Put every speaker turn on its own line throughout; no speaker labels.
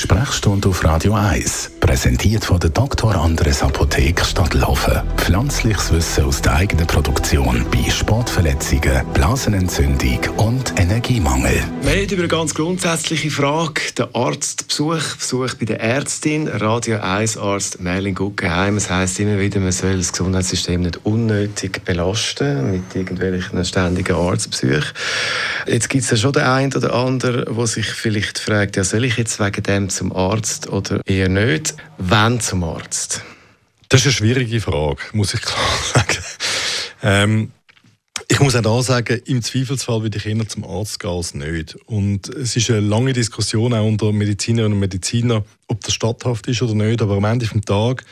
Sprechstunde auf Radio 1, präsentiert von der Dr. Andres Apotheke Stadtlaufen. Pflanzliches Wissen aus der eigenen Produktion bei Sportverletzungen, Blasenentzündung und Energiemangel.
Wir reden über eine ganz grundsätzliche Frage. Der Arztbesuch, Besuch bei der Ärztin, Radio 1 Arzt Merlin Guggenheim. Es heisst immer wieder, man soll das Gesundheitssystem nicht unnötig belasten mit irgendwelchen ständigen Arztbesuchen. Jetzt gibt es ja schon den einen oder anderen, der sich vielleicht fragt, ja, soll ich jetzt wegen dem zum Arzt oder eher nicht? Wann zum Arzt?
Das ist eine schwierige Frage, muss ich klar sagen. Ähm, ich muss auch da sagen, im Zweifelsfall würde ich eher zum Arzt gehen als nicht. Und es ist eine lange Diskussion auch unter Medizinerinnen und Medizinern, ob das statthaft ist oder nicht. Aber am Ende des Tages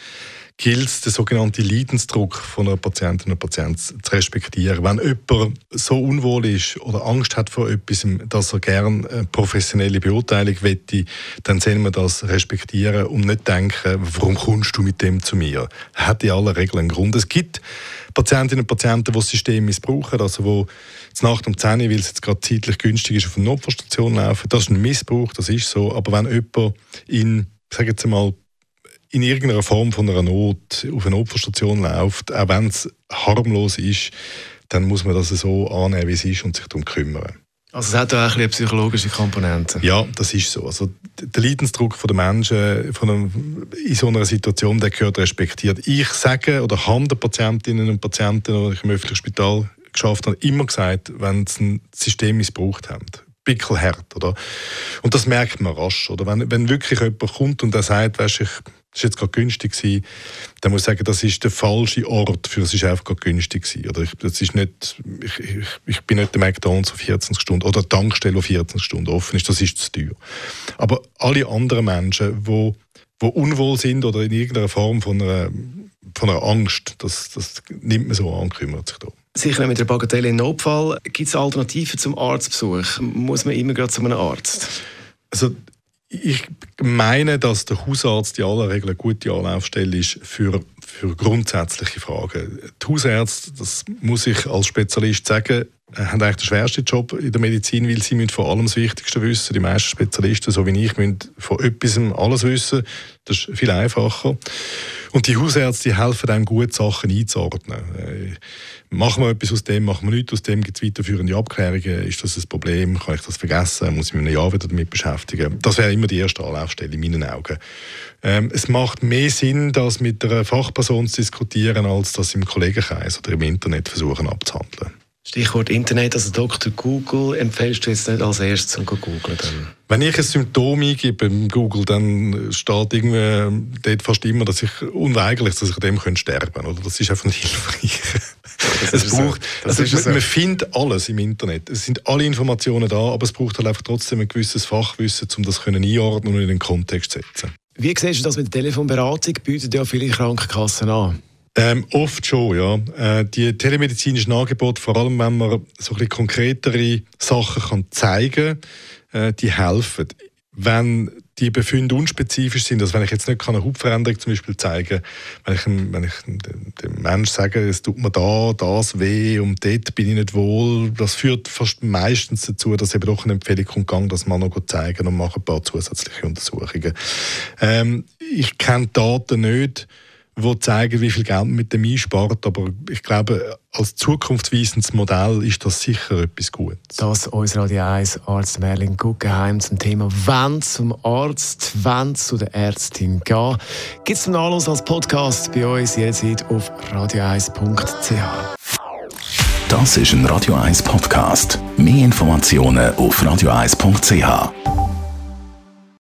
gilt es, den sogenannten Leidensdruck von einer Patientin oder Patient zu respektieren. Wenn jemand so unwohl ist oder Angst hat vor etwas, dass er gerne eine professionelle Beurteilung wette, dann soll man das respektieren und nicht denken, warum kommst du mit dem zu mir? Hat in aller Regel einen Grund. Es gibt Patientinnen und Patienten, die das System missbrauchen, also wo Nacht um 10 Uhr, weil es jetzt gerade zeitlich günstig ist, auf eine Notfallstation laufen. Das ist ein Missbrauch, das ist so. Aber wenn jemand in, sage jetzt mal, in irgendeiner Form von einer Not auf eine Opferstation läuft, auch wenn es harmlos ist, dann muss man das so annehmen, wie es ist und sich darum kümmern.
Also es hat auch eine psychologische Komponente.
Ja, das ist so. Also der Leidensdruck der Menschen von einem, in so einer Situation, der gehört respektiert. Ich sage oder habe den Patientinnen und Patienten, die ich im öffentlichen Spital geschafft habe, immer gesagt, wenn sie ein System missbraucht haben, pickelhart, oder? Und das merkt man rasch, oder? Wenn, wenn wirklich jemand kommt und der sagt, weißt, ich das war jetzt gerade günstig, gewesen, dann muss ich sagen, das ist der falsche Ort für es ist einfach gerade günstig gewesen. Oder ich, das ist nicht, ich, ich, ich bin nicht der McDonalds auf 14 Stunden oder die Tankstelle auf 14 Stunden offen ist, das ist zu teuer. Aber alle anderen Menschen, die, die unwohl sind oder in irgendeiner Form von einer, von einer Angst, das, das nimmt man so an kümmert sich darum.
Sicher mit der Bagatelle in Notfall. Gibt es Alternativen zum Arztbesuch? Muss man immer gerade zu einem Arzt?
Also ich meine, dass der Hausarzt in aller Regel eine gute Anlaufstelle ist für, für grundsätzliche Fragen. Die Hausärzte, das muss ich als Spezialist sagen, haben eigentlich den schwersten Job in der Medizin, weil sie müssen vor allem das Wichtigste wissen. Die meisten Spezialisten, so wie ich, müssen von etwas alles wissen. Das ist viel einfacher. Und die Hausärzte helfen einem gut, Sachen einzuordnen. Äh, machen wir etwas aus dem, machen wir nichts aus dem, gibt es weiterführende Abklärungen, ist das ein Problem, kann ich das vergessen, muss ich mich ein Jahr wieder damit beschäftigen. Das wäre immer die erste Anlaufstelle in meinen Augen. Ähm, es macht mehr Sinn, das mit einer Fachperson zu diskutieren, als das im Kollegenkreis oder im Internet versuchen abzuhandeln.
Stichwort Internet, also Dr. Google empfehlst du jetzt nicht als erstes zum Google? Dann?
Wenn ich ein Symptom eingebe im Google, dann steht irgendwie dort fast immer, dass ich unweigerlich, dass ich dem könnte sterben könnte. Das ist einfach nicht hilfreich. es braucht, so. also man, man, findet alles im Internet. Es sind alle Informationen da, aber es braucht halt einfach trotzdem ein gewisses Fachwissen, um das können einordnen und in den Kontext zu setzen.
Wie siehst du das mit der Telefonberatung? Bietet ja viele Krankenkassen an.
Ähm, oft schon, ja. Äh, die telemedizinischen Angebote, vor allem wenn man so ein konkretere Sachen kann zeigen kann, äh, die helfen. Wenn die Befunde unspezifisch sind, also wenn ich jetzt nicht eine Hautveränderung zum Beispiel zeigen wenn ich, wenn ich dem Menschen sage, es tut mir da, das weh und dort bin ich nicht wohl, das führt fast meistens dazu, dass eben doch eine Empfehlung kommt, dass man noch zeigen und machen ein paar zusätzliche Untersuchungen. Ähm, ich kenne Daten nicht, die zeigen, wie viel Geld man mit dem einspart. Aber ich glaube, als zukunftsweisendes Modell ist das sicher etwas Gutes.
Das uns Radio 1 Arzt Merlin Guggenheim zum Thema «Wann zum Arzt, wann zu der Ärztin gehen». Gibt es zum Nachlass als Podcast bei uns jederzeit auf radio1.ch.
Das ist ein Radio 1 Podcast. Mehr Informationen auf radio1.ch.